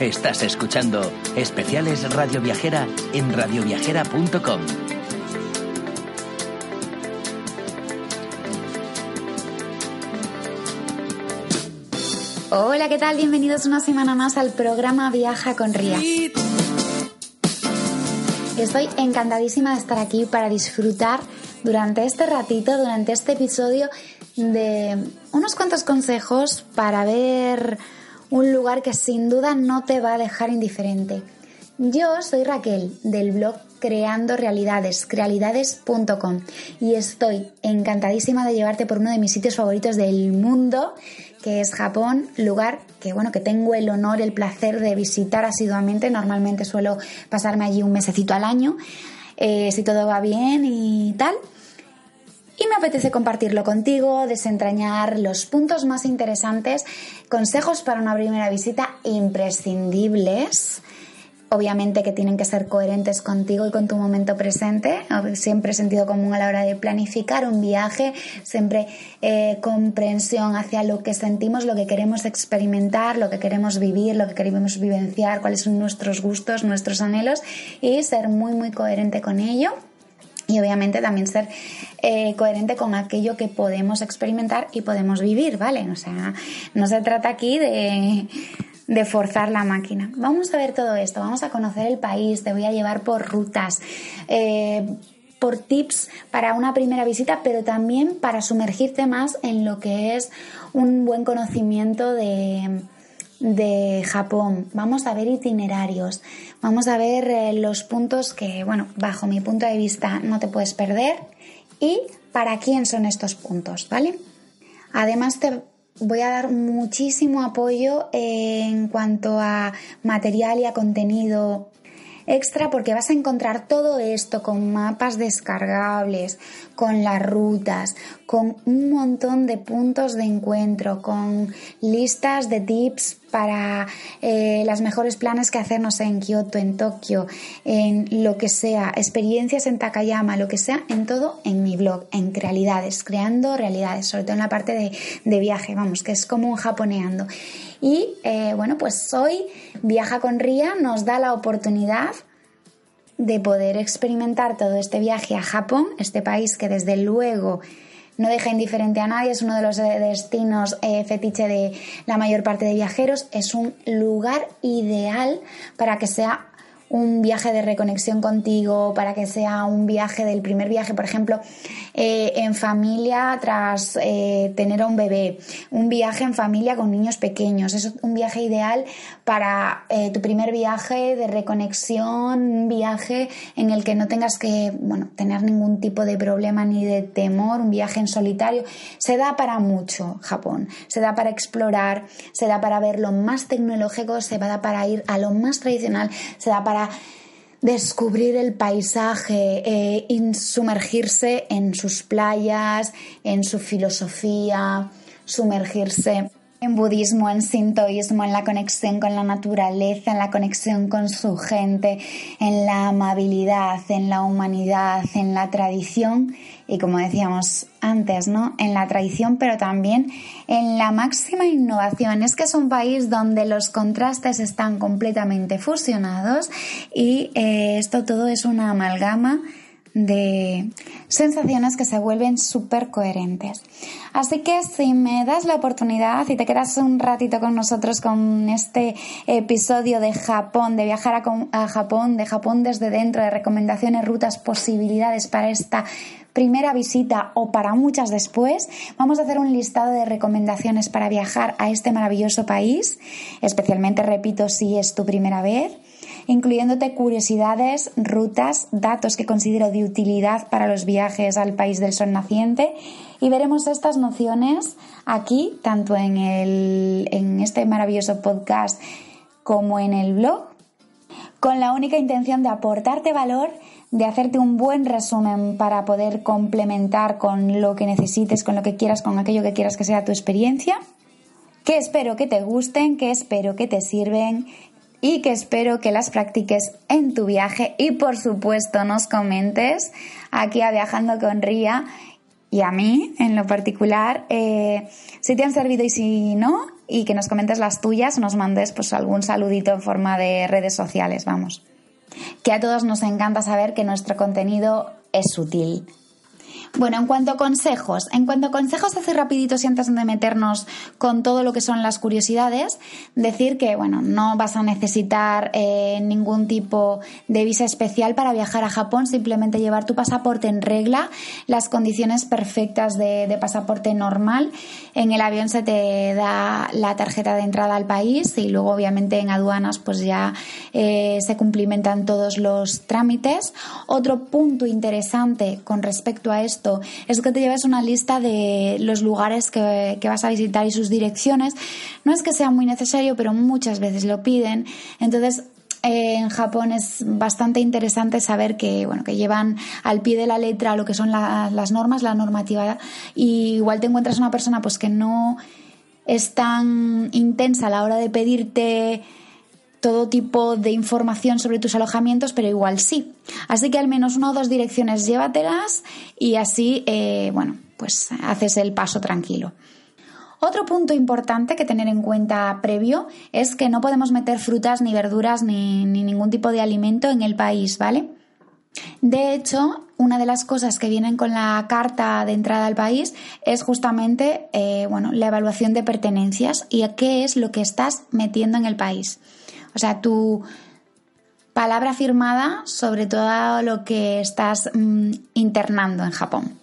Estás escuchando Especiales Radio Viajera en radioviajera.com. Hola, ¿qué tal? Bienvenidos una semana más al programa Viaja con Ría. Estoy encantadísima de estar aquí para disfrutar durante este ratito, durante este episodio, de unos cuantos consejos para ver un lugar que sin duda no te va a dejar indiferente. Yo soy Raquel del blog Creando Realidades, crealidades.com y estoy encantadísima de llevarte por uno de mis sitios favoritos del mundo, que es Japón, lugar que bueno, que tengo el honor, el placer de visitar asiduamente. Normalmente suelo pasarme allí un mesecito al año, eh, si todo va bien y tal. Y me apetece compartirlo contigo, desentrañar los puntos más interesantes, consejos para una primera visita imprescindibles obviamente que tienen que ser coherentes contigo y con tu momento presente. Siempre sentido común a la hora de planificar un viaje, siempre eh, comprensión hacia lo que sentimos, lo que queremos experimentar, lo que queremos vivir, lo que queremos vivenciar, cuáles son nuestros gustos, nuestros anhelos y ser muy, muy coherente con ello. Y obviamente también ser eh, coherente con aquello que podemos experimentar y podemos vivir, ¿vale? O sea, no se trata aquí de, de forzar la máquina. Vamos a ver todo esto, vamos a conocer el país, te voy a llevar por rutas, eh, por tips para una primera visita, pero también para sumergirte más en lo que es un buen conocimiento de, de Japón. Vamos a ver itinerarios, vamos a ver eh, los puntos que, bueno, bajo mi punto de vista no te puedes perder y para quién son estos puntos, ¿vale? Además te voy a dar muchísimo apoyo en cuanto a material y a contenido extra porque vas a encontrar todo esto con mapas descargables, con las rutas, con un montón de puntos de encuentro, con listas de tips para eh, las mejores planes que hacernos en Kioto, en Tokio, en lo que sea, experiencias en Takayama, lo que sea, en todo en mi blog, en Realidades, creando realidades, sobre todo en la parte de, de viaje, vamos, que es como un japoneando. Y eh, bueno, pues hoy Viaja con Ría nos da la oportunidad de poder experimentar todo este viaje a Japón, este país que desde luego no deja indiferente a nadie, es uno de los destinos eh, fetiche de la mayor parte de viajeros, es un lugar ideal para que sea un viaje de reconexión contigo, para que sea un viaje del primer viaje, por ejemplo, eh, en familia tras eh, tener a un bebé, un viaje en familia con niños pequeños, es un viaje ideal para eh, tu primer viaje de reconexión, un viaje en el que no tengas que bueno, tener ningún tipo de problema ni de temor, un viaje en solitario. Se da para mucho Japón, se da para explorar, se da para ver lo más tecnológico, se da para ir a lo más tradicional, se da para descubrir el paisaje, eh, sumergirse en sus playas, en su filosofía, sumergirse en budismo, en sintoísmo, en la conexión con la naturaleza, en la conexión con su gente, en la amabilidad, en la humanidad, en la tradición y como decíamos antes, ¿no? En la tradición, pero también en la máxima innovación. Es que es un país donde los contrastes están completamente fusionados y eh, esto todo es una amalgama de sensaciones que se vuelven súper coherentes. Así que si me das la oportunidad y te quedas un ratito con nosotros con este episodio de Japón, de viajar a, Japón, de Japón desde dentro, de recomendaciones, rutas, posibilidades para esta primera visita o para muchas después, vamos a hacer un listado de recomendaciones para viajar a este maravilloso país, especialmente, repito, si es tu primera vez incluyéndote curiosidades, rutas, datos que considero de utilidad para los viajes al país del sol naciente. Y veremos estas nociones aquí, tanto en, el, en este maravilloso podcast como en el blog, con la única intención de aportarte valor, de hacerte un buen resumen para poder complementar con lo que necesites, con lo que quieras, con aquello que quieras que sea tu experiencia que espero que te gusten, que espero que te sirven, y que espero que las practiques en tu viaje y por supuesto nos comentes aquí a Viajando con Ría y a mí en lo particular, eh, si te han servido y si no, y que nos comentes las tuyas, nos mandes pues algún saludito en forma de redes sociales, vamos. Que a todos nos encanta saber que nuestro contenido es útil. Bueno, en cuanto a consejos, en cuanto a consejos así rapiditos y antes de meternos con todo lo que son las curiosidades, decir que, bueno, no vas a necesitar eh, ningún tipo de visa especial para viajar a Japón, simplemente llevar tu pasaporte en regla, las condiciones perfectas de, pasaporte normal. En el avión se te da la tarjeta de entrada al país y luego obviamente en aduanas pues ya eh, se cumplimentan todos los trámites. Otro punto interesante con respecto a esto es que te lleves una lista de los lugares que, vas a visitar y sus direcciones. No es que sea muy necesario, pero muchas veces lo piden. Entonces, eh, en Japón es bastante interesante saber que, bueno, que llevan al pie de la letra lo que son las normas, la normativa. Y igual te encuentras una persona pues que no es tan intensa a la hora de pedirte todo tipo de información sobre tus alojamientos, pero igual sí. Así que al menos una o dos direcciones llévatelas y así, eh, bueno, pues haces el paso tranquilo. Otro punto importante que tener en cuenta previo es que no podemos meter frutas ni verduras ni, ningún tipo de alimento en el país, ¿vale? De hecho, una de las cosas que vienen con la carta de entrada al país es justamente eh, bueno, la evaluación de pertenencias y a qué es lo que estás metiendo en el país. O sea, tu palabra firmada sobre todo lo que estás mm, internando en Japón.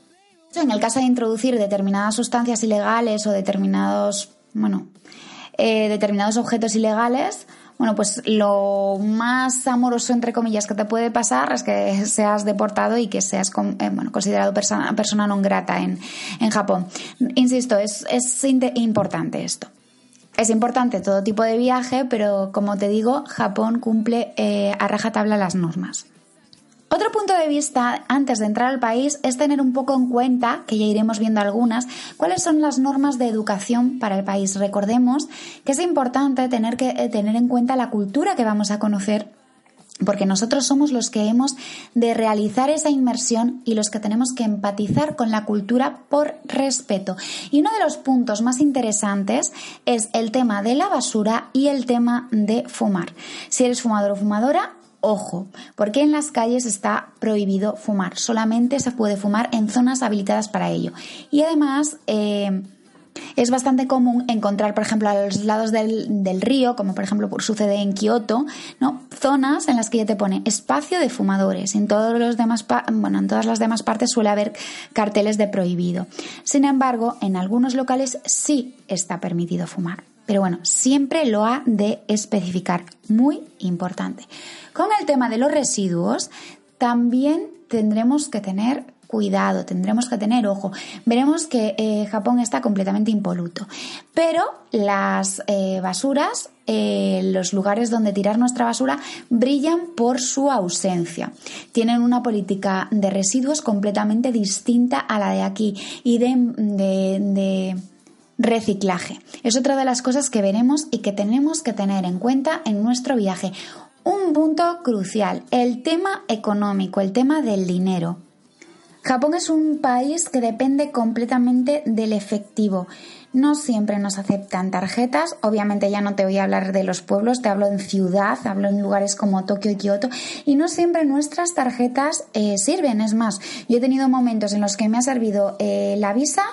En el caso de introducir determinadas sustancias ilegales o determinados, bueno, eh, determinados objetos ilegales, bueno, pues lo más amoroso, entre comillas, que te puede pasar es que seas deportado y que seas eh, bueno, considerado persona, persona non grata en, en Japón. Insisto, es, es importante esto. Es importante todo tipo de viaje, pero como te digo, Japón cumple eh, a rajatabla las normas. Otro punto de vista antes de entrar al país es tener un poco en cuenta, que ya iremos viendo algunas, cuáles son las normas de educación para el país. Recordemos que es importante tener, que, eh, tener en cuenta la cultura que vamos a conocer porque nosotros somos los que hemos de realizar esa inmersión y los que tenemos que empatizar con la cultura por respeto. Y uno de los puntos más interesantes es el tema de la basura y el tema de fumar. Si eres fumador o fumadora, ojo, porque en las calles está prohibido fumar. Solamente se puede fumar en zonas habilitadas para ello. Y además, eh, es bastante común encontrar, por ejemplo, a los lados del, río, como por ejemplo sucede en Kioto, zonas en las que ya te pone espacio de fumadores. En, todos los demás, bueno, en todas las demás partes suele haber carteles de prohibido. Sin embargo, en algunos locales sí está permitido fumar. Pero bueno, siempre lo ha de especificar. Muy importante. Con el tema de los residuos, también tendremos que tener cuidado, tendremos que tener ojo. Veremos que eh, Japón está completamente impoluto, pero las eh, basuras, eh, los lugares donde tirar nuestra basura, brillan por su ausencia. Tienen una política de residuos completamente distinta a la de aquí y de reciclaje. Es otra de las cosas que veremos y que tenemos que tener en cuenta en nuestro viaje. Un punto crucial, el tema económico, el tema del dinero. Japón es un país que depende completamente del efectivo. No siempre nos aceptan tarjetas. Obviamente ya no te voy a hablar de los pueblos, te hablo en ciudad, hablo en lugares como Tokio y Kioto. Y no siempre nuestras tarjetas eh, sirven. Es más, yo he tenido momentos en los que me ha servido eh, la visa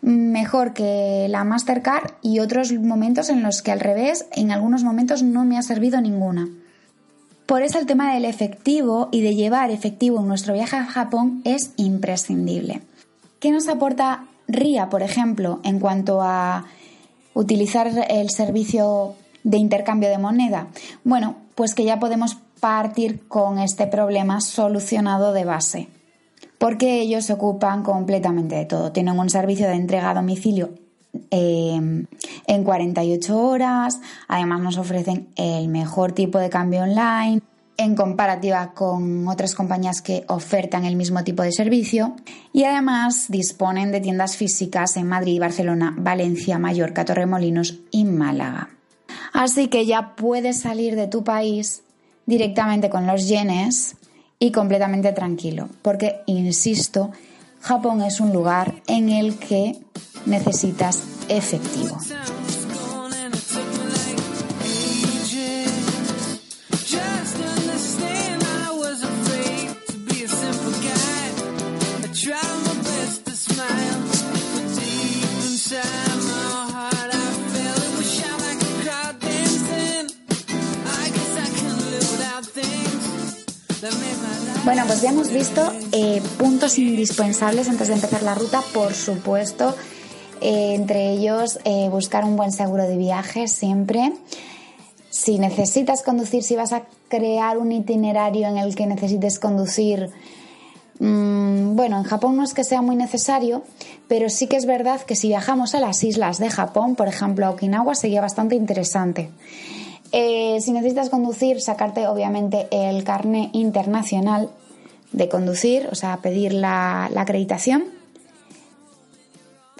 mejor que la Mastercard y otros momentos en los que al revés, en algunos momentos no me ha servido ninguna. Por eso el tema del efectivo y de llevar efectivo en nuestro viaje a Japón es imprescindible. ¿Qué nos aporta RIA, por ejemplo, en cuanto a utilizar el servicio de intercambio de moneda? Bueno, pues que ya podemos partir con este problema solucionado de base, porque ellos se ocupan completamente de todo. Tienen un servicio de entrega a domicilio Em, en 48 horas. Además nos ofrecen el mejor tipo de cambio online en comparativa con otras compañías que ofertan el mismo tipo de servicio y además disponen de tiendas físicas en Madrid, Barcelona, Valencia, Mallorca, Torremolinos y Málaga. Así que ya puedes salir de tu país directamente con los yenes y completamente tranquilo, porque, insisto, Japón es un lugar en el que necesitas efectivo. Bueno, pues ya hemos visto eh, puntos indispensables antes de empezar la ruta, por supuesto, eh, entre ellos eh, buscar un buen seguro de viaje siempre. Si necesitas conducir, si vas a crear un itinerario en el que necesites conducir, mm, bueno, en Japón no es que sea muy necesario, pero sí que es verdad que si viajamos a las islas de Japón, por ejemplo a Okinawa, sería bastante interesante. Eh, si necesitas conducir, sacarte obviamente el carnet internacional de conducir, o sea, pedir la, acreditación.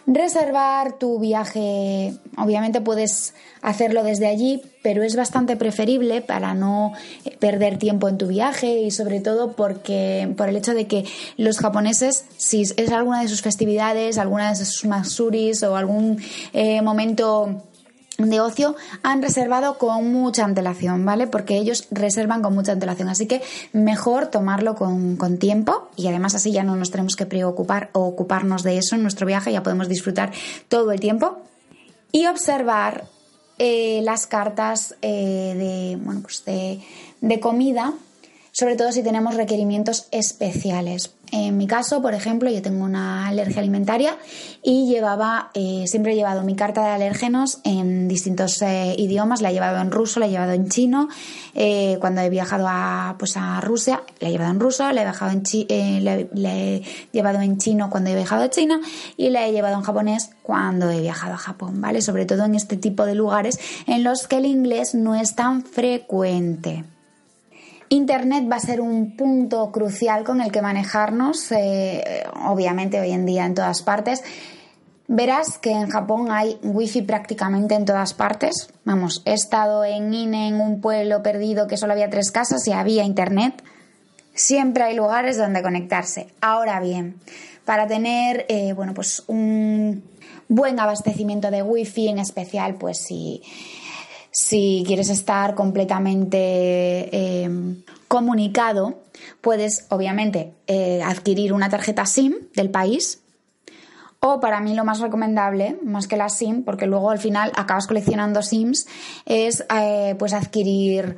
Reservar tu viaje, obviamente puedes hacerlo desde allí, pero es bastante preferible para no perder tiempo en tu viaje y sobre todo porque por el hecho de que los japoneses, si es alguna de sus festividades, alguna de sus masuris o algún eh, momento de ocio han reservado con mucha antelación, ¿vale? Porque ellos reservan con mucha antelación, así que mejor tomarlo con, tiempo y además así ya no nos tenemos que preocupar o ocuparnos de eso en nuestro viaje, ya podemos disfrutar todo el tiempo y observar eh, las cartas eh, de, bueno, pues de, de comida, sobre todo si tenemos requerimientos especiales. En mi caso, por ejemplo, yo tengo una alergia alimentaria y llevaba, eh, siempre he llevado mi carta de alérgenos en distintos eh, idiomas. La he llevado en ruso, la he llevado en chino. Eh, cuando he viajado a, pues a Rusia, la he llevado en ruso, la he, viajado en he llevado en chino cuando he viajado a China y la he llevado en japonés cuando he viajado a Japón, ¿vale? Sobre todo en este tipo de lugares en los que el inglés no es tan frecuente. Internet va a ser un punto crucial con el que manejarnos, eh, obviamente hoy en día en todas partes. Verás que en Japón hay wifi prácticamente en todas partes. Vamos, he estado en Ine, en un pueblo perdido que solo había tres casas y había internet. Siempre hay lugares donde conectarse. Ahora bien, para tener eh, bueno, pues un buen abastecimiento de wifi, en especial, pues si quieres estar completamente eh, comunicado, puedes obviamente eh, adquirir una tarjeta SIM del país. O para mí lo más recomendable, más que la SIM, porque luego al final acabas coleccionando SIMs, es eh, pues adquirir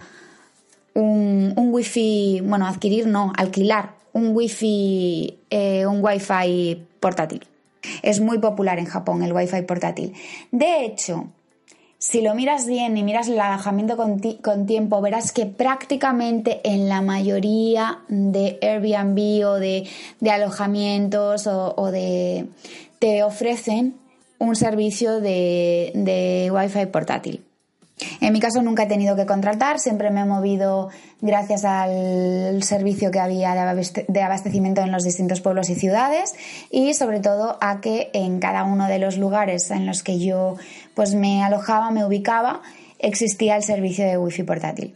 un, un wifi, bueno, adquirir no, alquilar un wifi, un wifi portátil. Es muy popular en Japón el wifi portátil. De hecho, si lo miras bien y miras el alojamiento con, tiempo, verás que prácticamente en la mayoría de Airbnb o de, alojamientos o, de... te ofrecen un servicio de, de Wi-Fi portátil. En mi caso nunca he tenido que contratar, siempre me he movido gracias al servicio que había de abastecimiento en los distintos pueblos y ciudades y sobre todo a que en cada uno de los lugares en los que yo pues me alojaba, me ubicaba, existía el servicio de wifi portátil.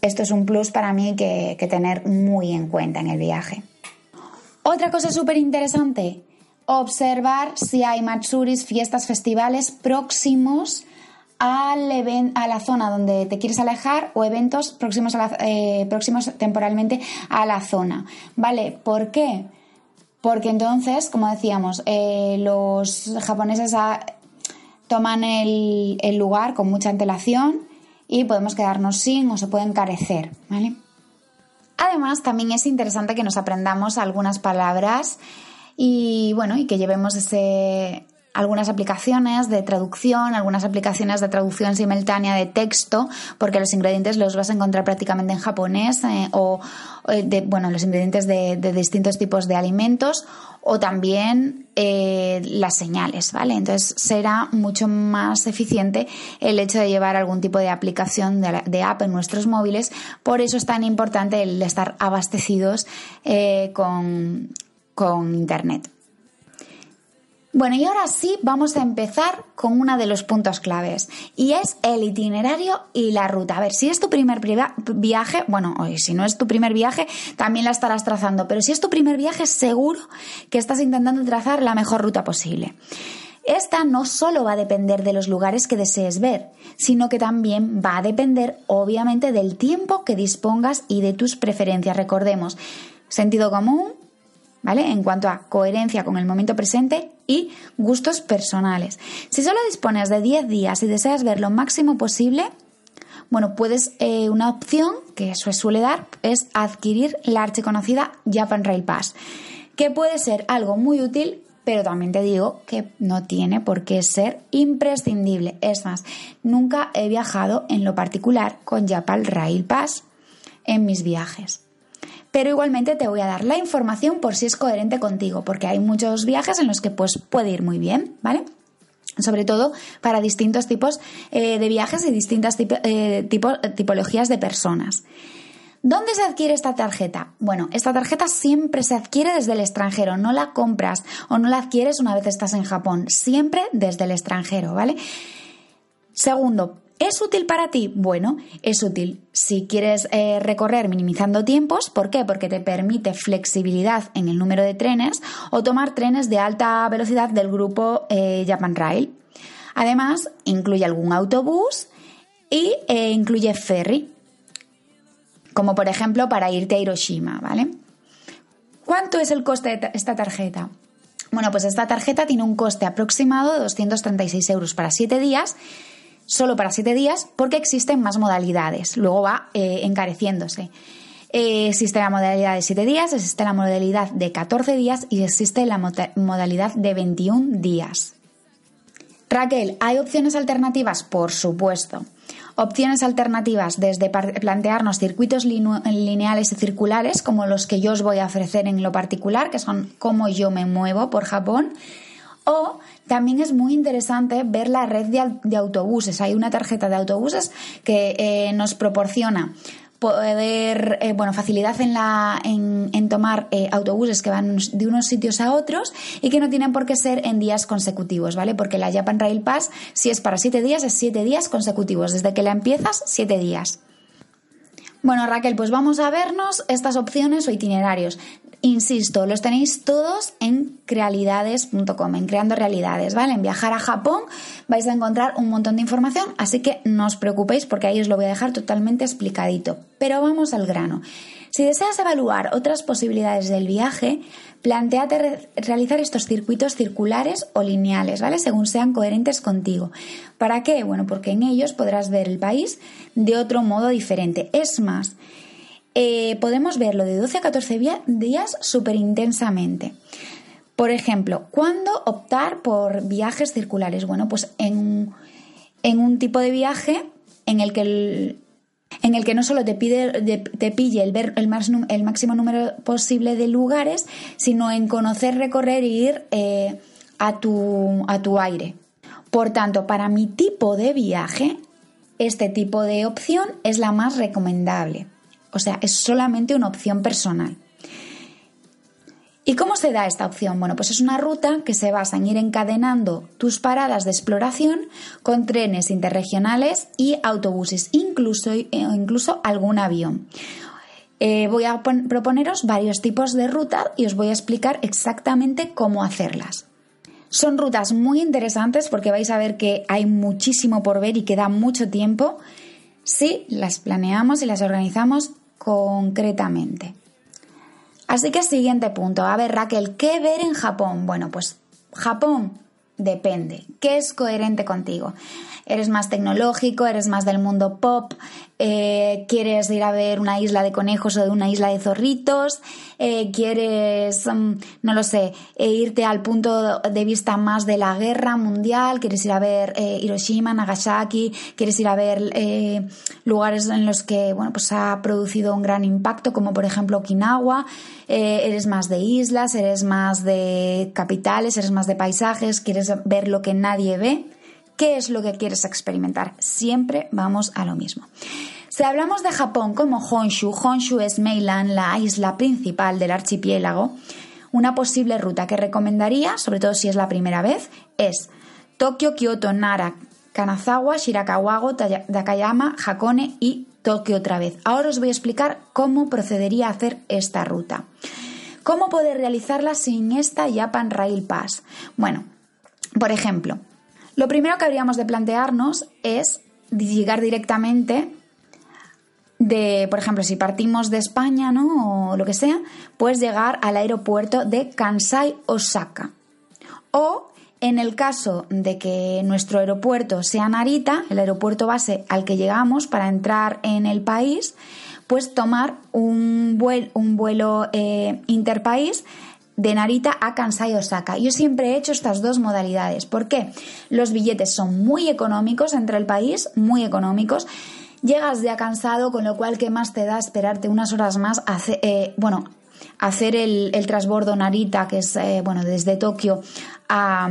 Esto es un plus para mí que, que tener muy en cuenta en el viaje. Otra cosa súper interesante, observar si hay matsuris, fiestas, festivales próximos a la zona donde te quieres alejar o eventos próximos, eh, próximos temporalmente a la zona. ¿Vale? ¿Por qué? Porque entonces, como decíamos, eh, los japoneses toman el, el, lugar con mucha antelación y podemos quedarnos sin o se puede encarecer. ¿Vale? Además, también es interesante que nos aprendamos algunas palabras y bueno, y que llevemos ese, algunas aplicaciones de traducción, algunas aplicaciones de traducción simultánea de texto, porque los ingredientes los vas a encontrar prácticamente en japonés eh, o eh, de, bueno, los ingredientes de, distintos tipos de alimentos o también eh, las señales, ¿vale? Entonces será mucho más eficiente el hecho de llevar algún tipo de aplicación de, app en nuestros móviles, por eso es tan importante el estar abastecidos con, con Internet. Bueno, y ahora sí vamos a empezar con uno de los puntos claves y es el itinerario y la ruta. A ver, si es tu primer viaje, bueno, y si no es tu primer viaje, también la estarás trazando, pero si es tu primer viaje, seguro que estás intentando trazar la mejor ruta posible. Esta no solo va a depender de los lugares que desees ver, sino que también va a depender, obviamente, del tiempo que dispongas y de tus preferencias. Recordemos, sentido común, En cuanto a coherencia con el momento presente y gustos personales. Si solo dispones de 10 días y deseas ver lo máximo posible, bueno, puedes, eh, una opción que eso suele dar es adquirir la archiconocida Japan Rail Pass, que puede ser algo muy útil pero también te digo que no tiene por qué ser imprescindible. Es más, nunca he viajado en lo particular con Japan Rail Pass en mis viajes. Pero igualmente te voy a dar la información por si es coherente contigo, porque hay muchos viajes en los que pues, puede ir muy bien, ¿vale? sobre todo para distintos tipos eh, de viajes y distintas eh, tipologías de personas. ¿Dónde se adquiere esta tarjeta? Bueno, esta tarjeta siempre se adquiere desde el extranjero, no la compras o no la adquieres una vez estás en Japón, siempre desde el extranjero, ¿vale? Segundo, ¿Es útil para ti? Bueno, es útil si quieres eh, recorrer minimizando tiempos. ¿Por qué? Porque te permite flexibilidad en el número de trenes o tomar trenes de alta velocidad del grupo eh, Japan Rail. Además, incluye algún autobús y eh, incluye ferry como por ejemplo para irte a Hiroshima, ¿vale? ¿Cuánto es el coste de esta tarjeta? Bueno, pues esta tarjeta tiene un coste aproximado de 236 euros para 7 días, solo para 7 días, porque existen más modalidades. Luego va eh, encareciéndose. Eh, existe la modalidad de 7 días, existe la modalidad de 14 días y existe la modalidad de 21 días. Raquel, ¿hay opciones alternativas? Por supuesto. Opciones alternativas desde plantearnos circuitos lineales y circulares, como los que yo os voy a ofrecer en lo particular, que son cómo yo me muevo por Japón. O también es muy interesante ver la red de, autobuses. Hay una tarjeta de autobuses que eh, nos proporciona poder, eh, bueno, facilidad en, la, en, tomar eh, autobuses que van de unos sitios a otros y que no tienen por qué ser en días consecutivos, ¿vale? Porque la Japan Rail Pass, si es para siete días, es siete días consecutivos. Desde que la empiezas, siete días. Bueno, Raquel, pues vamos a vernos estas opciones o itinerarios. Insisto, los tenéis todos en crealidades.com, en creando realidades, ¿vale? En viajar a Japón vais a encontrar un montón de información, así que no os preocupéis porque ahí os lo voy a dejar totalmente explicadito. Pero vamos al grano. Si deseas evaluar otras posibilidades del viaje, planteate realizar estos circuitos circulares o lineales, ¿vale? Según sean coherentes contigo. ¿Para qué? Bueno, porque en ellos podrás ver el país de otro modo diferente. Es más, eh, podemos verlo de 12 a 14 días súper intensamente. Por ejemplo, ¿cuándo optar por viajes circulares? Bueno, pues en, un tipo de viaje en el que en el que no solo te, pide, te pille el máximo número posible de lugares, sino en conocer, recorrer e ir eh, a, tu, a tu aire. Por tanto, para mi tipo de viaje, este tipo de opción es la más recomendable. O sea, es solamente una opción personal. ¿Y cómo se da esta opción? Bueno, pues es una ruta que se basa en ir encadenando tus paradas de exploración con trenes interregionales y autobuses, incluso, eh, incluso algún avión. Eh, voy a proponeros varios tipos de ruta y os voy a explicar exactamente cómo hacerlas. Son rutas muy interesantes porque vais a ver que hay muchísimo por ver y que da mucho tiempo si las planeamos y las organizamos concretamente. Así que siguiente punto. A ver, Raquel, ¿qué ver en Japón? Bueno, pues Japón depende. ¿Qué es coherente contigo? Eres más tecnológico, eres más del mundo pop, eh, quieres ir a ver una isla de conejos o de una isla de zorritos, eh, quieres, mm, no lo sé, eh, irte al punto de vista más de la guerra mundial, quieres ir a ver Hiroshima, Nagasaki, quieres ir a ver lugares en los que, bueno, pues ha producido un gran impacto, como por ejemplo Okinawa, eres más de islas, eres más de capitales, eres más de paisajes, quieres ver lo que nadie ve. ¿Qué es lo que quieres experimentar? Siempre vamos a lo mismo. Si hablamos de Japón como Honshu, Honshu es Meilan, la isla principal del archipiélago, una posible ruta que recomendaría, sobre todo si es la primera vez, es Tokio, Kyoto, Nara, Kanazawa, Shirakawago, Takayama, Hakone y Tokio otra vez. Ahora os voy a explicar cómo procedería a hacer esta ruta. ¿Cómo poder realizarla sin esta Japan Rail Pass? Bueno, por ejemplo, lo primero que habríamos de plantearnos es llegar directamente de, por ejemplo, si partimos de España, ¿no? O lo que sea, pues llegar al aeropuerto de Kansai Osaka. O en el caso de que nuestro aeropuerto sea Narita, el aeropuerto base al que llegamos para entrar en el país, pues tomar un vuelo, eh, interpaís de Narita a Kansai Osaka. Yo siempre he hecho estas dos modalidades. ¿Por qué? Los billetes son muy económicos entre el país, muy económicos. Llegas ya cansado, con lo cual, ¿qué más te da esperarte unas horas más? Eh, bueno, hacer el, el, transbordo Narita, que es, eh, bueno, desde Tokio a,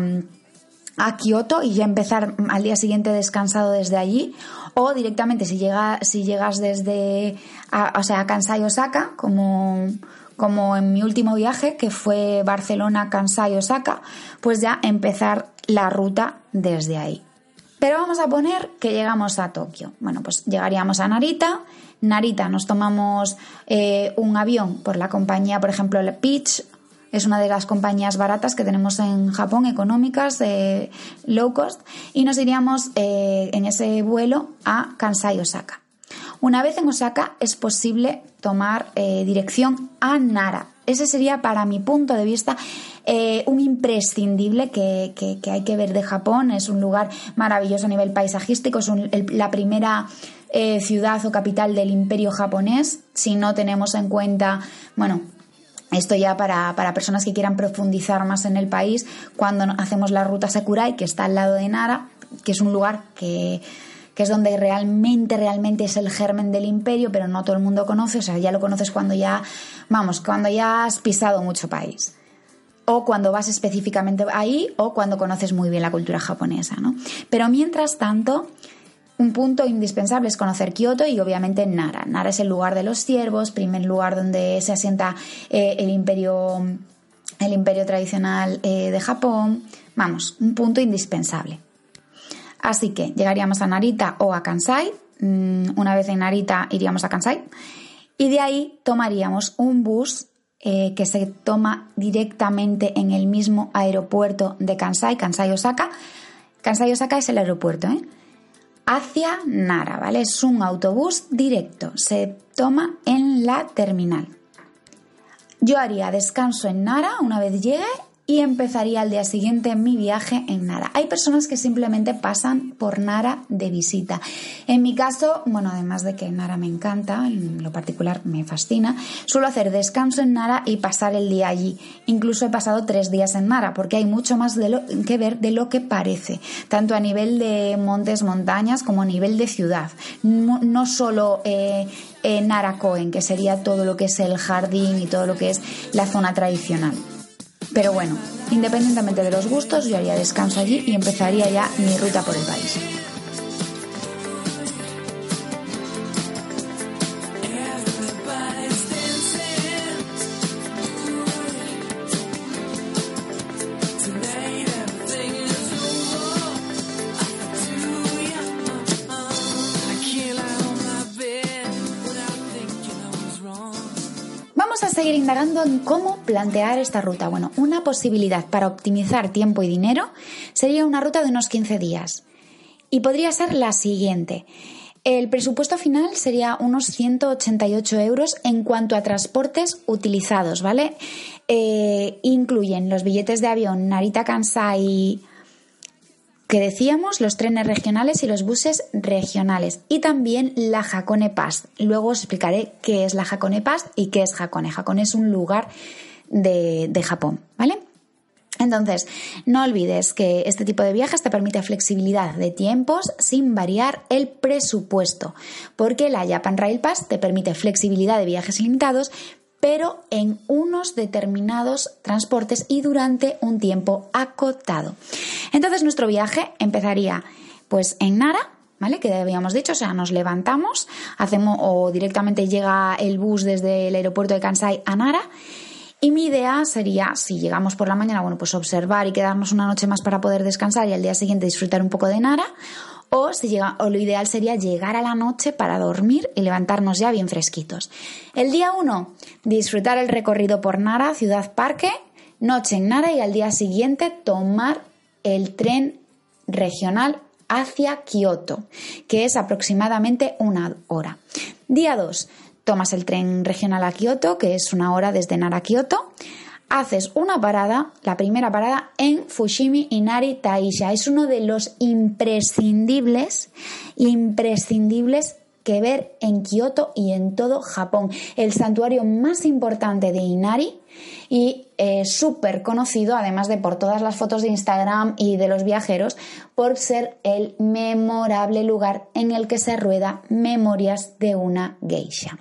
a Kioto y ya empezar al día siguiente descansado desde allí o directamente si, si llegas desde o sea, a Kansai Osaka como como en mi último viaje, que fue Barcelona, Kansai, Osaka, pues ya empezar la ruta desde ahí. Pero vamos a poner que llegamos a Tokio. Bueno, pues llegaríamos a Narita. Narita nos tomamos eh, un avión por la compañía, por ejemplo, la Peach. Es una de las compañías baratas que tenemos en Japón, económicas, low cost, y nos iríamos eh, en ese vuelo a Kansai, Osaka. Una vez en Osaka es posible tomar eh, dirección a Nara. Ese sería, para mi punto de vista, eh, un imprescindible que, hay que ver de Japón. Es un lugar maravilloso a nivel paisajístico, es la primera eh, ciudad o capital del imperio japonés. Si no tenemos en cuenta, bueno, esto ya para, para, personas que quieran profundizar más en el país, cuando hacemos la ruta Sakurai, que está al lado de Nara, que es un lugar que que es donde realmente, realmente es el germen del imperio, pero no todo el mundo conoce, o sea, ya lo conoces cuando ya, vamos, cuando ya has pisado mucho país. O cuando vas específicamente ahí, o cuando conoces muy bien la cultura japonesa, ¿no? Pero mientras tanto, un punto indispensable es conocer Kioto y obviamente Nara. Nara es el lugar de los ciervos, primer lugar donde se asienta eh, el imperio el imperio tradicional eh, de Japón. Vamos, un punto indispensable. Así que llegaríamos a Narita o a Kansai. Mm, una vez en Narita iríamos a Kansai. Y de ahí tomaríamos un bus eh, que se toma directamente en el mismo aeropuerto de Kansai, Kansai Osaka. Kansai Osaka es el aeropuerto, ¿eh? Hacia Nara, ¿vale? Es un autobús directo. Se toma en la terminal. Yo haría descanso en Nara una vez llegue y empezaría al día siguiente mi viaje en Nara. Hay personas que simplemente pasan por Nara de visita. En mi caso, bueno, además de que Nara me encanta, en lo particular me fascina, suelo hacer descanso en Nara y pasar el día allí. Incluso he pasado tres días en Nara porque hay mucho más de lo, que ver de lo que parece, tanto a nivel de montes, montañas como a nivel de ciudad. No, solo eh, en Nara Cohen, que sería todo lo que es el jardín y todo lo que es la zona tradicional. Pero bueno, independientemente de los gustos, yo haría descanso allí y empezaría ya mi ruta por el país. En cómo plantear esta ruta. Bueno, una posibilidad para optimizar tiempo y dinero sería una ruta de unos 15 días. Y podría ser la siguiente. El presupuesto final sería unos 188 euros en cuanto a transportes utilizados, ¿vale? Eh, incluyen los billetes de avión Narita Kansai que decíamos, los trenes regionales y los buses regionales y también la Hakone Pass. Luego os explicaré qué es la Hakone Pass y qué es Hakone. Hakone es un lugar de, de Japón, ¿vale? Entonces, no olvides que este tipo de viajes te permite flexibilidad de tiempos sin variar el presupuesto, porque la Japan Rail Pass te permite flexibilidad de viajes ilimitados, pero en unos determinados transportes y durante un tiempo acotado. Entonces nuestro viaje empezaría pues en Nara, ¿vale? Que habíamos dicho, o sea, nos levantamos, hacemos o directamente llega el bus desde el aeropuerto de Kansai a Nara Y mi idea sería, si llegamos por la mañana, bueno, pues observar y quedarnos una noche más para poder descansar y al día siguiente disfrutar un poco de Nara. O, si llega, o lo ideal sería llegar a la noche para dormir y levantarnos ya bien fresquitos. El día 1, disfrutar el recorrido por Nara, Ciudad Parque, noche en Nara y al día siguiente tomar el tren regional hacia Kioto, que es aproximadamente una hora. Día 2, tomas el tren regional a Kioto, que es una hora desde Nara a Kioto. Haces una parada, la primera parada, en Fushimi Inari Taisha. Es uno de los imprescindibles, imprescindibles que ver en Kioto y en todo Japón. El santuario más importante de Inari y eh, súper conocido, además de por todas las fotos de Instagram y de los viajeros, por ser el memorable lugar en el que se rueda Memorias de una geisha.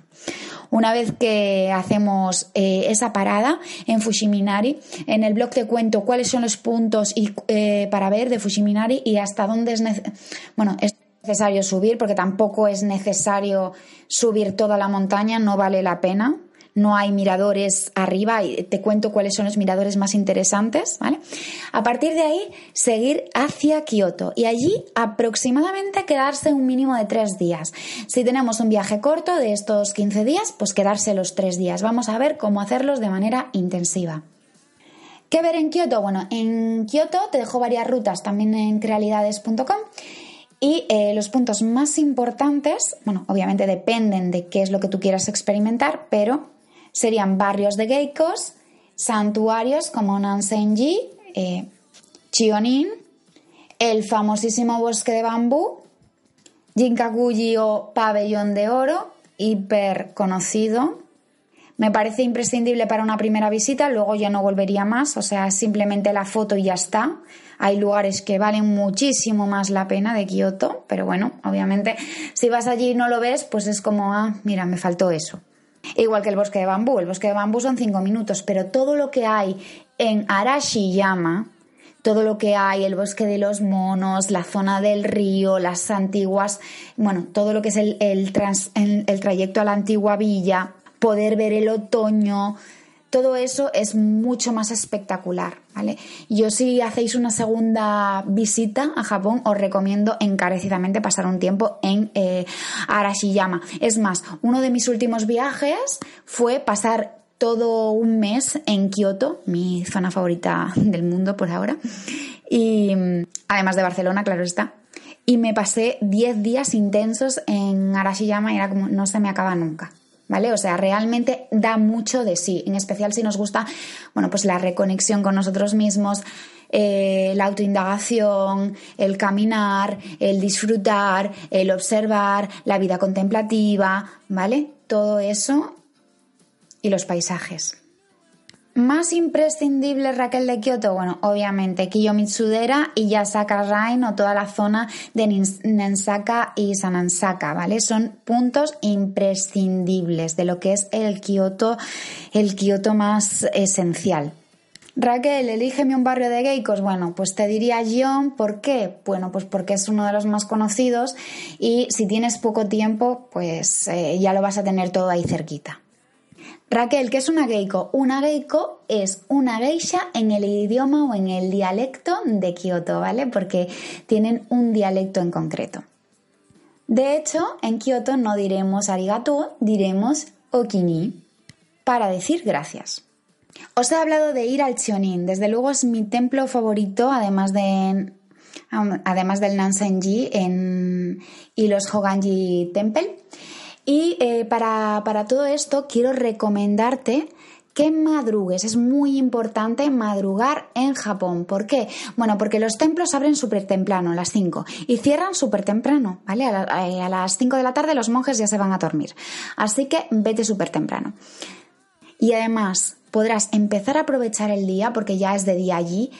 Una vez que hacemos eh, esa parada en Fushiminari, en el blog te cuento cuáles son los puntos y, eh, para ver de Fushiminari y hasta dónde es bueno, es necesario subir, porque tampoco es necesario subir toda la montaña, no vale la pena. No hay miradores arriba y te cuento cuáles son los miradores más interesantes, ¿vale? A partir de ahí, seguir hacia Kioto y allí aproximadamente quedarse un mínimo de tres días. Si tenemos un viaje corto de estos 15 días, pues quedarse los tres días. Vamos a ver cómo hacerlos de manera intensiva. ¿Qué ver en Kioto? Bueno, en Kioto te dejo varias rutas también en crealidades.com y eh, los puntos más importantes, bueno, obviamente dependen de qué es lo que tú quieras experimentar, pero serían barrios de geikos, santuarios como Nansenji, eh, Chionin, el famosísimo bosque de bambú, Jinkakuji o pabellón de oro, hiper conocido. Me parece imprescindible para una primera visita, luego ya no volvería más, o sea, simplemente la foto y ya está. Hay lugares que valen muchísimo más la pena de Kioto, pero bueno, obviamente si vas allí y no lo ves, pues es como, ah, mira, me faltó eso. Igual que el bosque de bambú, el bosque de bambú son cinco minutos, pero todo lo que hay en Arashiyama, todo lo que hay, el bosque de los monos, la zona del río, las antiguas, bueno, todo lo que es el, el, el trayecto a la antigua villa, poder ver el otoño, todo eso es mucho más espectacular, Yo si hacéis una segunda visita a Japón os recomiendo encarecidamente pasar un tiempo en eh, Arashiyama. Es más, uno de mis últimos viajes fue pasar todo un mes en Kioto, mi zona favorita del mundo por ahora, y además de Barcelona, claro está. Y me pasé 10 días intensos en Arashiyama y era como no se me acaba nunca. ¿Vale? O sea, realmente da mucho de sí, en especial si nos gusta, bueno, pues la reconexión con nosotros mismos, eh, la autoindagación, el caminar, el disfrutar, el observar, la vida contemplativa, ¿vale? Todo eso y los paisajes. Más imprescindible Raquel de Kioto, bueno, obviamente Kiyomitsudera y Yasaka Rain o toda la zona de Nensaka y Sanansaka, ¿vale? Son puntos imprescindibles de lo que es el Kioto, el Kioto más esencial. Raquel, elígeme un barrio de geikos. Bueno, pues te diría yo, ¿por qué? Bueno, pues porque es uno de los más conocidos y si tienes poco tiempo, pues eh, ya lo vas a tener todo ahí cerquita. Raquel, ¿qué es una geiko? Una geiko es una geisha en el idioma o en el dialecto de Kioto, ¿vale? Porque tienen un dialecto en concreto. De hecho, en Kioto no diremos arigato, diremos okini para decir gracias. Os he hablado de ir al Chionin, desde luego es mi templo favorito, además de además del Nansenji y los Hoganji Temple. Y eh, para, todo esto quiero recomendarte que madrugues. Es muy importante madrugar en Japón. ¿Por qué? Bueno, porque los templos abren súper temprano, a las 5, y cierran súper temprano, ¿vale? A, eh, a, las 5 de la tarde los monjes ya se van a dormir. Así que vete súper temprano. Y además podrás empezar a aprovechar el día, porque ya es de día allí,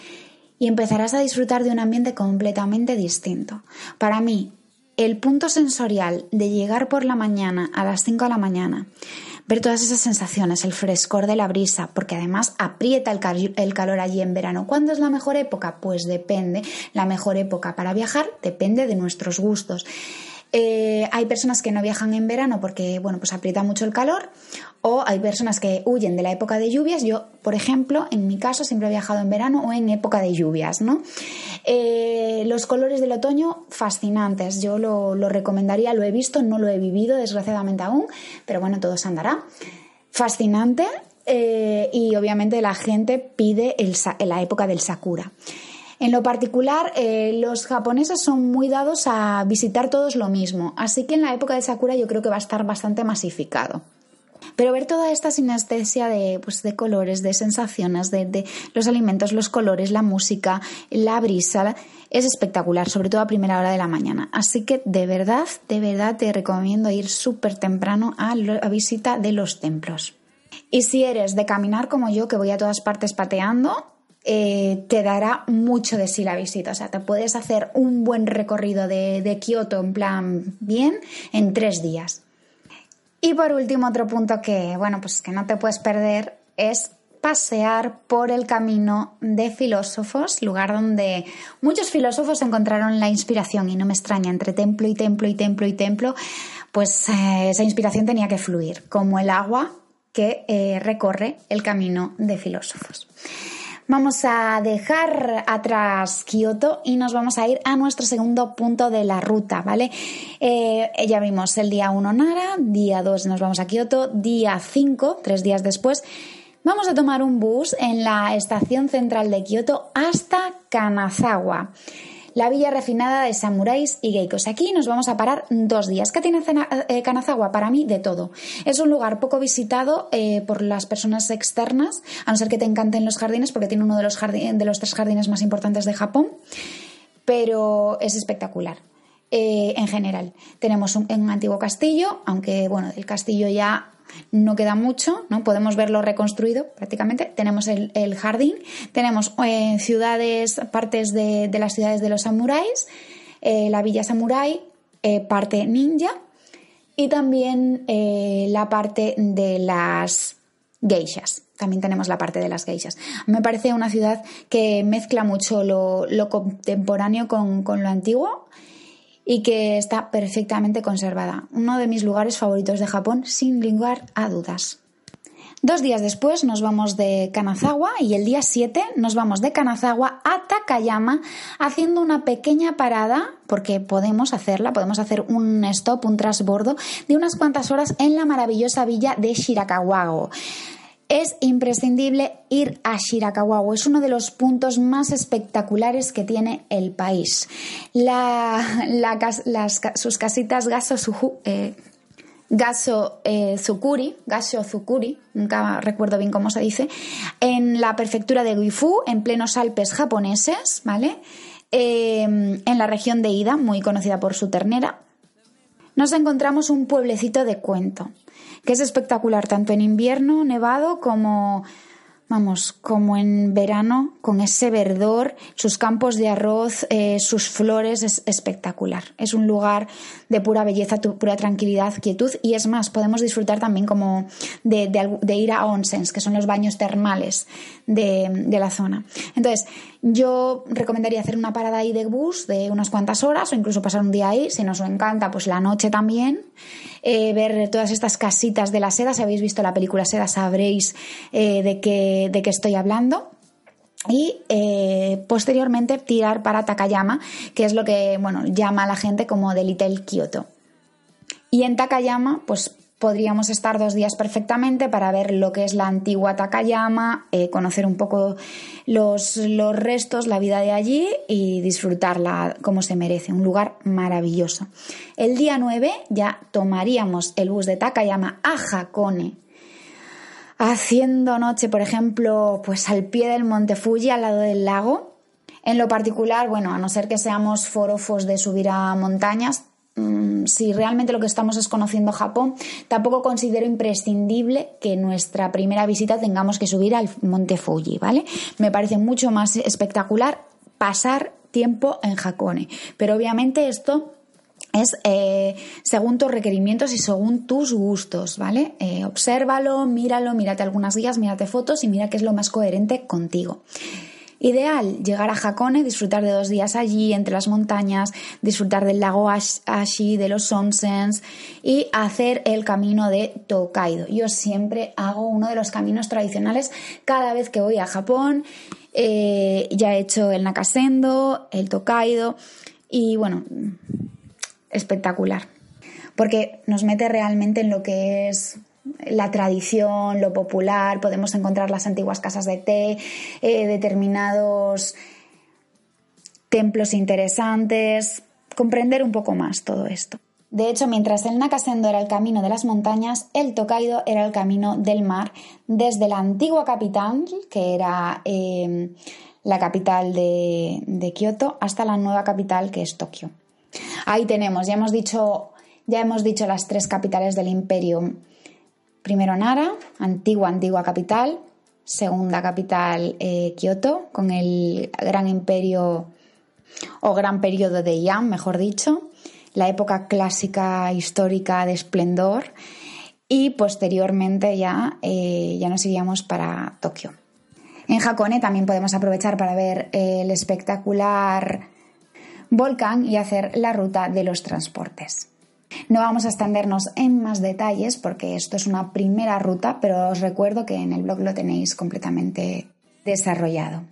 y empezarás a disfrutar de un ambiente completamente distinto. Para mí, el punto sensorial de llegar por la mañana a las 5 de la mañana, ver todas esas sensaciones, el frescor de la brisa, porque además aprieta el, calor allí en verano. ¿Cuándo es la mejor época? Pues depende. La mejor época para viajar depende de nuestros gustos. Eh, hay personas que no viajan en verano porque, bueno, pues aprieta mucho el calor. O hay personas que huyen de la época de lluvias. Yo, por ejemplo, en mi caso siempre he viajado en verano o en época de lluvias, ¿no? Eh, los colores del otoño, fascinantes. Yo lo, recomendaría, lo he visto, no lo he vivido, desgraciadamente aún, pero bueno, todo se andará. Fascinante. Eh, y obviamente la gente pide la época del sakura. En lo particular, eh, los japoneses son muy dados a visitar todos lo mismo, así que en la época de Sakura yo creo que va a estar bastante masificado. Pero ver toda esta sinestesia de, pues, de colores, de sensaciones, de, los alimentos, los colores, la música, la brisa, es espectacular, sobre todo a primera hora de la mañana. Así que de verdad, de verdad te recomiendo ir súper temprano a la visita de los templos. Y si eres de caminar como yo, que voy a todas partes pateando, eh, te dará mucho de sí la visita. O sea, te puedes hacer un buen recorrido de, Kioto en plan bien en tres días. Y por último, otro punto que, bueno, pues que no te puedes perder es pasear por el camino de filósofos, lugar donde muchos filósofos encontraron la inspiración y no me extraña, entre templo y templo y templo y templo, pues eh, esa inspiración tenía que fluir, como el agua que eh, recorre el camino de filósofos. Vamos a dejar atrás Kioto y nos vamos a ir a nuestro segundo punto de la ruta, ¿vale? Eh, ya vimos el día 1 Nara, día 2 nos vamos a Kioto, día 5, tres días después, vamos a tomar un bus en la estación central de Kioto hasta Kanazawa la villa refinada de samuráis y geikos. Aquí nos vamos a parar dos días. ¿Qué tiene eh, Kanazawa? Para mí, de todo. Es un lugar poco visitado eh, por las personas externas, a no ser que te encanten los jardines, porque tiene uno de los, de los tres jardines más importantes de Japón, pero es espectacular. Eh, en general. Tenemos un, antiguo castillo, aunque bueno, del castillo ya no queda mucho, ¿no? Podemos verlo reconstruido prácticamente. Tenemos el, jardín, tenemos eh, ciudades, partes de, las ciudades de los samuráis, eh, la villa samurái, eh, parte ninja y también la parte de las geishas. También tenemos la parte de las geishas. Me parece una ciudad que mezcla mucho lo, contemporáneo con, con lo antiguo y que está perfectamente conservada. Uno de mis lugares favoritos de Japón, sin lugar a dudas. Dos días después nos vamos de Kanazawa y el día 7 nos vamos de Kanazawa a Takayama haciendo una pequeña parada, porque podemos hacerla, podemos hacer un stop, un trasbordo de unas cuantas horas en la maravillosa villa de Shirakawago. Es imprescindible ir a Shirakawa. es uno de los puntos más espectaculares que tiene el país. sus casitas Gaso, eh, Gaso eh, Zukuri, nunca recuerdo bien cómo se dice, en la prefectura de Guifu, en plenos Alpes japoneses, ¿vale? Eh, en la región de Ida, muy conocida por su ternera, nos encontramos un pueblecito de cuento que es espectacular tanto en invierno nevado como vamos, como en verano, con ese verdor, sus campos de arroz, eh, sus flores, es espectacular. Es un lugar de pura belleza, pura tranquilidad, quietud y es más, podemos disfrutar también como de, ir a onsens, que son los baños termales de, de, la zona. Entonces, yo recomendaría hacer una parada ahí de bus de unas cuantas horas o incluso pasar un día ahí, si nos encanta, pues la noche también. Eh, ver todas estas casitas de la seda. Si habéis visto la película Seda sabréis eh, de, qué, de qué estoy hablando y eh, posteriormente tirar para Takayama, que es lo que bueno, llama a la gente como The Kyoto. Y en Takayama, pues podríamos estar dos días perfectamente para ver lo que es la antigua Takayama, eh, conocer un poco los, los, restos, la vida de allí y disfrutarla como se merece. Un lugar maravilloso. El día 9 ya tomaríamos el bus de Takayama a Hakone. Haciendo noche, por ejemplo, pues al pie del monte Fuji, al lado del lago. En lo particular, bueno, a no ser que seamos forofos de subir a montañas, Mm, si realmente lo que estamos es conociendo Japón, tampoco considero imprescindible que nuestra primera visita tengamos que subir al Monte Fuji, ¿vale? Me parece mucho más espectacular pasar tiempo en Hakone. Pero obviamente esto es eh, según tus requerimientos y según tus gustos, ¿vale? Eh, obsérvalo, míralo, mírate algunas guías, mírate fotos y mira qué es lo más coherente contigo. Ideal llegar a Hakone, disfrutar de dos días allí entre las montañas, disfrutar del lago Ashi, de los onsens y hacer el camino de Tokaido. Yo siempre hago uno de los caminos tradicionales cada vez que voy a Japón. Eh, ya he hecho el Nakasendo, el Tokaido y bueno, espectacular. Porque nos mete realmente en lo que es la tradición, lo popular, podemos encontrar las antiguas casas de té, eh, determinados templos interesantes, comprender un poco más todo esto. De hecho, mientras el Nakasendo era el camino de las montañas, el Tokaido era el camino del mar, desde la antigua capital, que era eh, la capital de, de Kioto, hasta la nueva capital, que es Tokio. Ahí tenemos, ya hemos dicho, ya hemos dicho las tres capitales del imperio Primero Nara, antigua, antigua capital. Segunda capital, eh, Kioto, con el gran imperio o gran periodo de Yan, mejor dicho. La época clásica histórica de esplendor. Y posteriormente ya, eh, ya nos iríamos para Tokio. En Hakone también podemos aprovechar para ver el espectacular volcán y hacer la ruta de los transportes. No vamos a extendernos en más detalles porque esto es una primera ruta, pero os recuerdo que en el blog lo tenéis completamente desarrollado.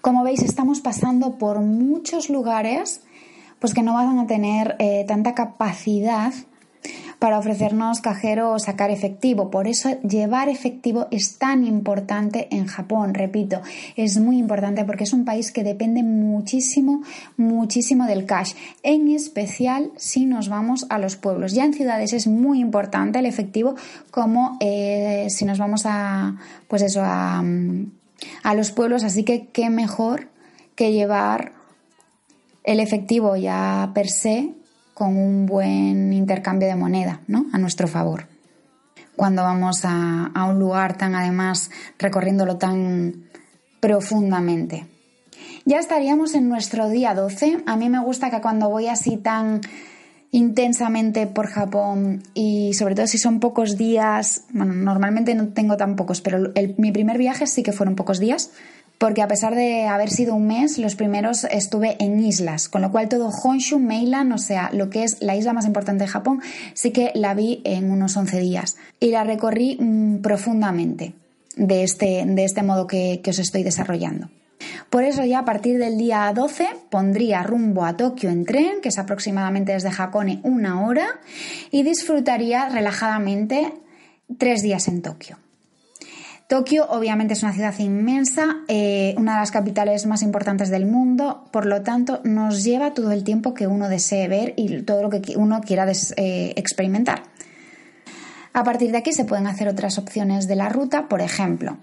Como veis, estamos pasando por muchos lugares pues que no van a tener eh, tanta capacidad para ofrecernos cajero o sacar efectivo. Por eso llevar efectivo es tan importante en Japón, repito, es muy importante porque es un país que depende muchísimo, muchísimo del cash, en especial si nos vamos a los pueblos. Ya en ciudades es muy importante el efectivo como eh, si nos vamos a, pues eso, a, a los pueblos, así que qué mejor que llevar el efectivo ya per se con un buen intercambio de moneda ¿no? a nuestro favor. Cuando vamos a, un lugar tan además recorriéndolo tan profundamente. Ya estaríamos en nuestro día 12. A mí me gusta que cuando voy así tan intensamente por Japón y sobre todo si son pocos días, bueno, normalmente no tengo tan pocos, pero mi primer viaje sí que fueron pocos días, porque a pesar de haber sido un mes, los primeros estuve en islas, con lo cual todo Honshu, Meilan, o sea, lo que es la isla más importante de Japón, sí que la vi en unos 11 días y la recorrí mm, profundamente de este, de este modo que, que os estoy desarrollando. Por eso ya a partir del día 12 pondría rumbo a Tokio en tren, que es aproximadamente desde Hakone una hora, y disfrutaría relajadamente tres días en Tokio. Tokio obviamente es una ciudad inmensa, eh, una de las capitales más importantes del mundo, por lo tanto nos lleva todo el tiempo que uno desee ver y todo lo que uno quiera eh, experimentar. A partir de aquí se pueden hacer otras opciones de la ruta, por ejemplo,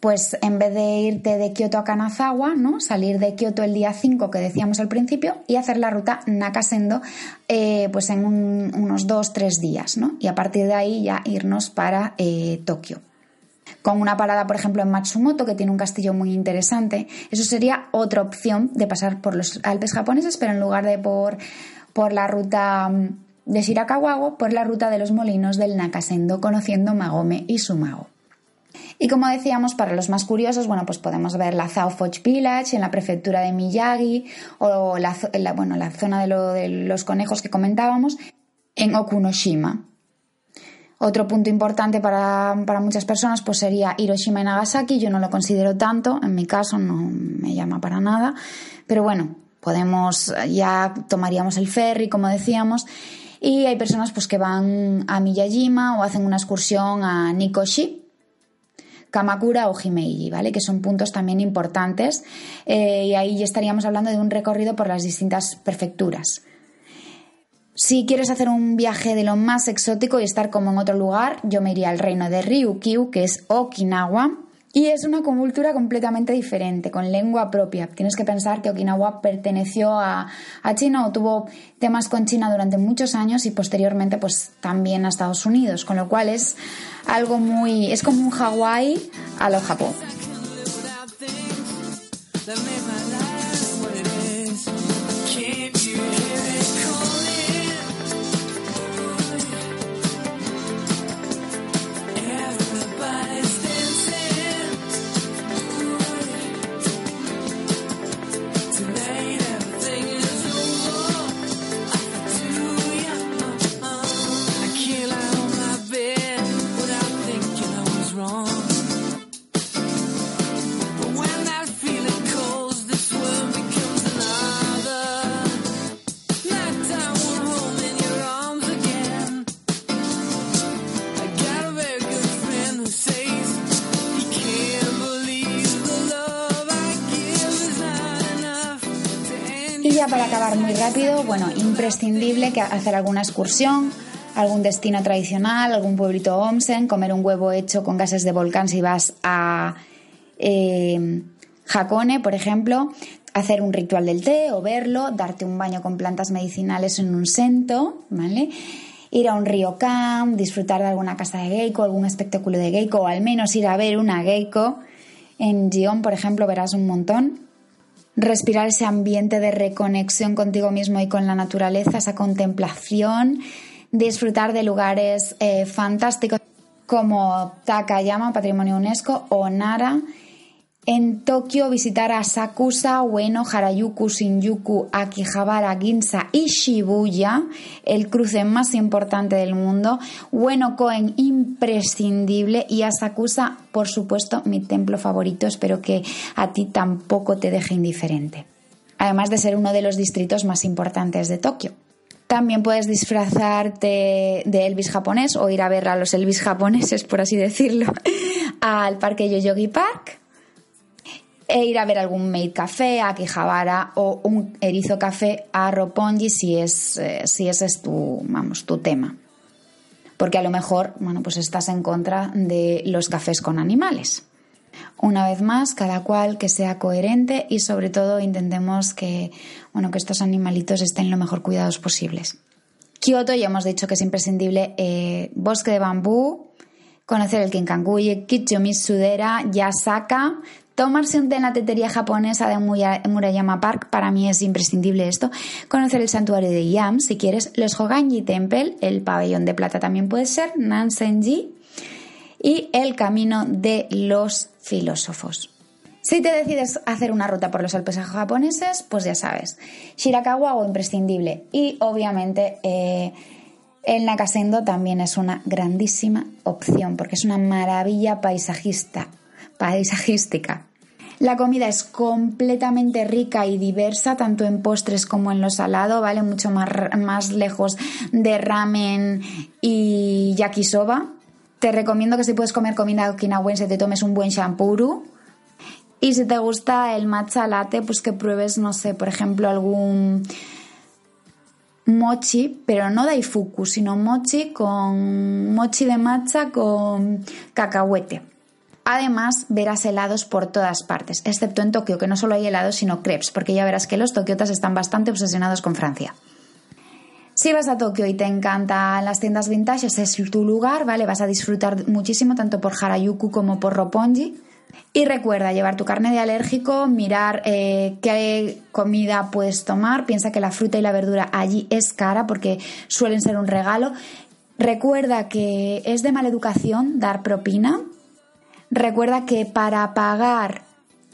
pues en vez de irte de Kioto a Kanazawa, ¿no? salir de Kioto el día 5 que decíamos al principio y hacer la ruta Nakasendo eh, pues en unos 2-3 días ¿no? y a partir de ahí ya irnos para Tokio con una parada, por ejemplo, en Matsumoto, que tiene un castillo muy interesante. Eso sería otra opción de pasar por los Alpes japoneses, pero en lugar de por, por la ruta mm, de Shirakawago, por la ruta de los molinos del Nakasendo, conociendo Magome y Sumago. Y como decíamos, para los más curiosos, bueno, pues podemos ver la Zaofoch Village en la prefectura de Miyagi o la, bueno, la zona de los conejos que comentábamos en Okunoshima. Otro punto importante para, muchas personas pues sería Hiroshima y Nagasaki. Yo no lo considero tanto, en mi caso no me llama para nada, pero bueno, podemos, ya tomaríamos el ferry, como decíamos, y hay personas pues que van a Miyajima o hacen una excursión a Nikoshi, Kamakura o Himeiji, ¿vale? Que son puntos también importantes eh, y ahí ya estaríamos hablando de un recorrido por las distintas prefecturas. Si quieres hacer un viaje de lo más exótico y estar como en otro lugar, yo me iría al reino de Ryukyu, que es Okinawa, y es una cultura completamente diferente, con lengua propia. Tienes que pensar que Okinawa perteneció a, a, China o tuvo temas con China durante muchos años y posteriormente pues también a Estados Unidos, con lo cual es algo muy... es como un Hawái a lo Japón. Rápido, bueno, imprescindible que hacer alguna excursión, algún destino tradicional, algún pueblito onsen, comer un huevo hecho con gases de volcán si vas a eh, por ejemplo, hacer un ritual del té o verlo, darte un baño con plantas medicinales en un sento, ¿vale? Ir a un río camp, disfrutar de alguna casa de geiko, algún espectáculo de geiko, o al menos ir a ver una geiko. En Gion, por ejemplo, verás un montón. Respirar ese ambiente de reconexión contigo mismo y con la naturaleza, esa contemplación, disfrutar de lugares eh, fantásticos como Takayama, Patrimonio UNESCO, o Nara, en Tokio visitar Asakusa, Ueno, Harajuku, Shinjuku, Akihabara, Ginza y Shibuya, el cruce más importante del mundo. Ueno Koen imprescindible y Asakusa, por supuesto, mi templo favorito. Espero que a ti tampoco te deje indiferente. Además de ser uno de los distritos más importantes de Tokio. También puedes disfrazarte de Elvis japonés o ir a ver a los Elvis japoneses, por así decirlo, al parque Yoyogi Park e ir a ver algún maid café a Quijabara o un erizo café a Roppongi si es eh, si ese es tu vamos tu tema. Porque a lo mejor bueno pues estás en contra de los cafés con animales. Una vez más cada cual que sea coherente y sobre todo intentemos que bueno que estos animalitos estén lo mejor cuidados posibles. Kioto ya hemos dicho que es imprescindible eh, bosque de bambú conocer el Kinkanguye, Kichomi Sudera, Yasaka, Tomarse un té en la tetería japonesa de Murayama Park, para mí es imprescindible esto. Conocer el santuario de Yam, si quieres. Los Hoganji Temple, el pabellón de plata también puede ser. Nansenji. Y el camino de los filósofos. Si te decides hacer una ruta por los Alpes japoneses, pues ya sabes. Shirakawa o imprescindible. Y obviamente eh, el Nakasendo también es una grandísima opción porque es una maravilla paisajista paisajística. La comida es completamente rica y diversa, tanto en postres como en lo salado, ¿vale? Mucho más, más lejos de ramen y yakisoba. Te recomiendo que si puedes comer comida okinawense te tomes un buen shampoo. Y si te gusta el matcha latte, pues que pruebes, no sé, por ejemplo, algún mochi, pero no daifuku, sino mochi con mochi de matcha con cacahuete. Además, verás helados por todas partes, excepto en Tokio, que no solo hay helados, sino crepes, porque ya verás que los tokiotas están bastante obsesionados con Francia. Si vas a Tokio y te encantan las tiendas vintage, es tu lugar, ¿vale? Vas a disfrutar muchísimo tanto por Harajuku como por Roppongi. Y recuerda llevar tu carne de alérgico, mirar eh, qué comida puedes tomar. Piensa que la fruta y la verdura allí es cara porque suelen ser un regalo. Recuerda que es de mala educación dar propina, Recuerda que para pagar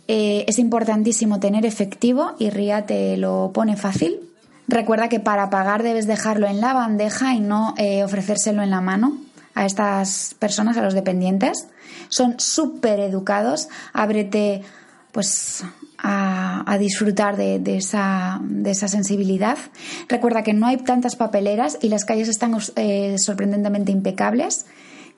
eh, es importantísimo tener efectivo y RIA te lo pone fácil. Recuerda que para pagar debes dejarlo en la bandeja y no eh, ofrecérselo en la mano a estas personas, a los dependientes. Son súper educados. Ábrete pues a, disfrutar de, esa, de, esa, sensibilidad. Recuerda que no hay tantas papeleras y las calles están eh, sorprendentemente impecables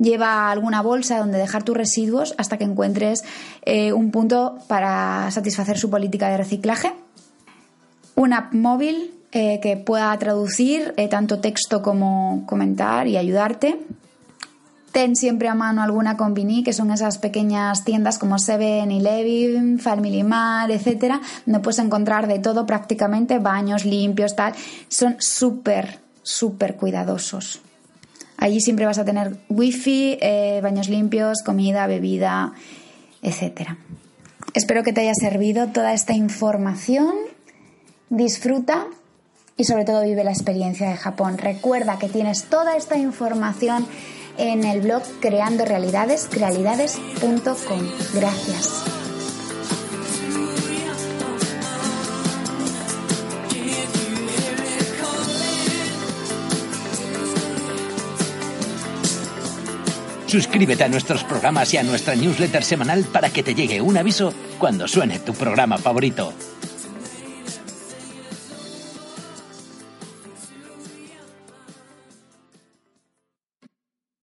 lleva alguna bolsa donde dejar tus residuos hasta que encuentres eh, un punto para satisfacer su política de reciclaje. Una app móvil eh, que pueda traducir eh, tanto texto como comentar y ayudarte. Ten siempre a mano alguna Convini, que son esas pequeñas tiendas como Seven Eleven, Family Mart, etcétera, donde puedes encontrar de todo prácticamente, baños limpios, tal. Son súper, súper cuidadosos. Allí siempre vas a tener wifi, eh, baños limpios, comida, bebida, etc. Espero que te haya servido toda esta información. Disfruta y sobre todo vive la experiencia de Japón. Recuerda que tienes toda esta información en el blog Creando Realidades, realidades.com. Gracias. Suscríbete a nuestros programas y a nuestra newsletter semanal para que te llegue un aviso cuando suene tu programa favorito.